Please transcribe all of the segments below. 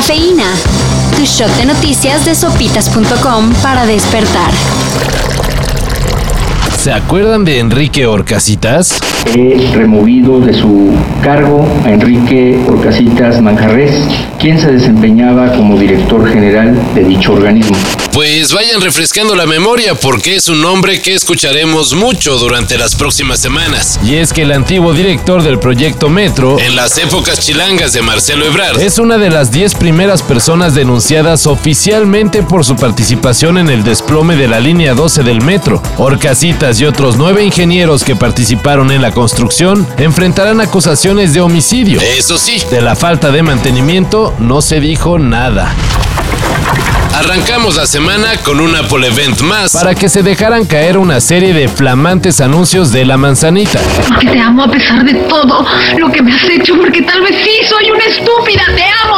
Cafeína. Tu shot de noticias de sopitas.com para despertar. ¿Se acuerdan de Enrique Orcasitas? He removido de su cargo a Enrique Orcasitas Manjarres, quien se desempeñaba como director general de dicho organismo. Pues vayan refrescando la memoria porque es un nombre que escucharemos mucho durante las próximas semanas. Y es que el antiguo director del proyecto Metro, en las épocas chilangas de Marcelo Ebrard, es una de las 10 primeras personas denunciadas oficialmente por su participación en el desplome de la línea 12 del metro. Orcasitas y otros nueve ingenieros que participaron en la construcción enfrentarán acusaciones de homicidio. Eso sí, de la falta de mantenimiento no se dijo nada. Arrancamos la semana con un Apple Event más para que se dejaran caer una serie de flamantes anuncios de la manzanita. Porque te amo a pesar de todo lo que me has hecho, porque tal vez sí soy una estúpida, te amo.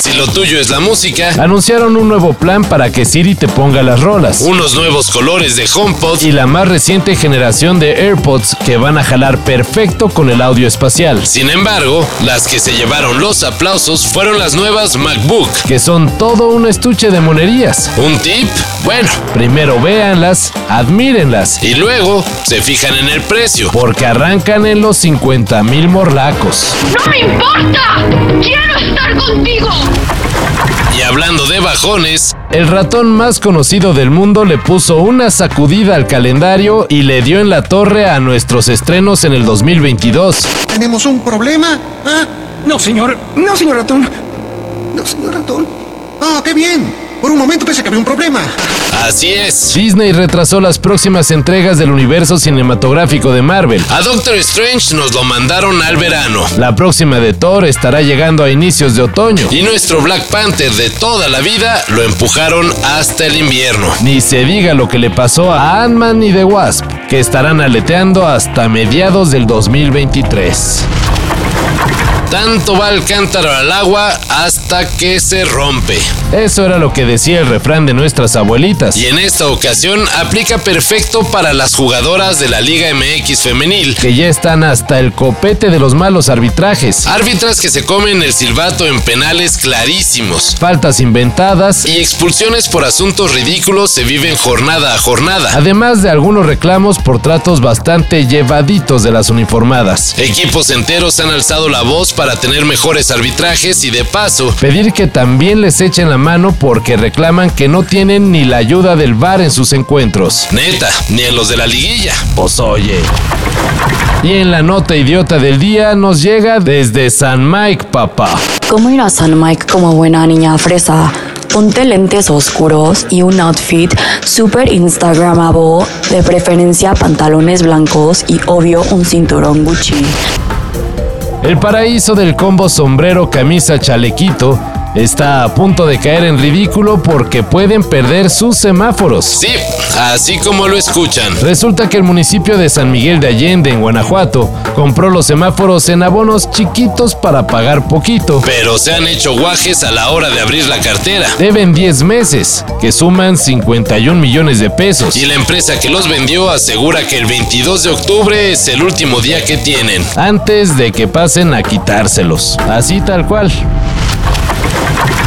Si lo tuyo es la música, anunciaron un nuevo plan para que Siri te ponga las rolas, unos nuevos colores de HomePod y la más reciente generación de AirPods que van a jalar perfecto con el audio espacial. Sin embargo, las que se llevaron los aplausos fueron las nuevas MacBook, que son todo un estuche de monerías. ¿Un tip? Bueno, primero véanlas, admírenlas y luego se fijan en el precio, porque arrancan en los 50 mil morlacos. ¡No me importa! ¡Quiero estar contigo! Y hablando de bajones, el ratón más conocido del mundo le puso una sacudida al calendario y le dio en la torre a nuestros estrenos en el 2022. ¿Tenemos un problema? ¿Ah? No, señor. No, señor ratón. No, señor ratón. Ah, qué bien. Por un momento pensé que había un problema. Así es. Disney retrasó las próximas entregas del universo cinematográfico de Marvel. A Doctor Strange nos lo mandaron al verano. La próxima de Thor estará llegando a inicios de otoño. Y nuestro Black Panther de toda la vida lo empujaron hasta el invierno. Ni se diga lo que le pasó a Ant-Man y The Wasp, que estarán aleteando hasta mediados del 2023. Tanto va el cántaro al agua hasta que se rompe. Eso era lo que decía el refrán de nuestras abuelitas. Y en esta ocasión aplica perfecto para las jugadoras de la Liga MX femenil, que ya están hasta el copete de los malos arbitrajes. Árbitras que se comen el silbato en penales clarísimos. Faltas inventadas y expulsiones por asuntos ridículos se viven jornada a jornada. Además de algunos reclamos por tratos bastante llevaditos de las uniformadas. Equipos enteros han alzado la voz para tener mejores arbitrajes y de paso pedir que también les echen la mano porque reclaman que no tienen ni la ayuda del VAR en sus encuentros. Neta, ni en los de la liguilla. Pues oye. Y en la nota idiota del día nos llega desde San Mike, papá. ¿Cómo ir a San Mike como buena niña fresa? Ponte lentes oscuros y un outfit súper instagramable, de preferencia pantalones blancos y obvio un cinturón Gucci. El paraíso del combo sombrero camisa chalequito está a punto de caer en ridículo porque pueden perder sus semáforos. Sí, así como lo escuchan. Resulta que el municipio de San Miguel de Allende, en Guanajuato, compró los semáforos en abonos chiquitos para pagar poquito. Pero se han hecho guajes a la hora de abrir la cartera. Deben 10 meses, que suman 51 millones de pesos. Y la empresa que los vendió asegura que el 22 de octubre es el último día que tienen. Antes de que pasen a quitárselos. Así tal cual.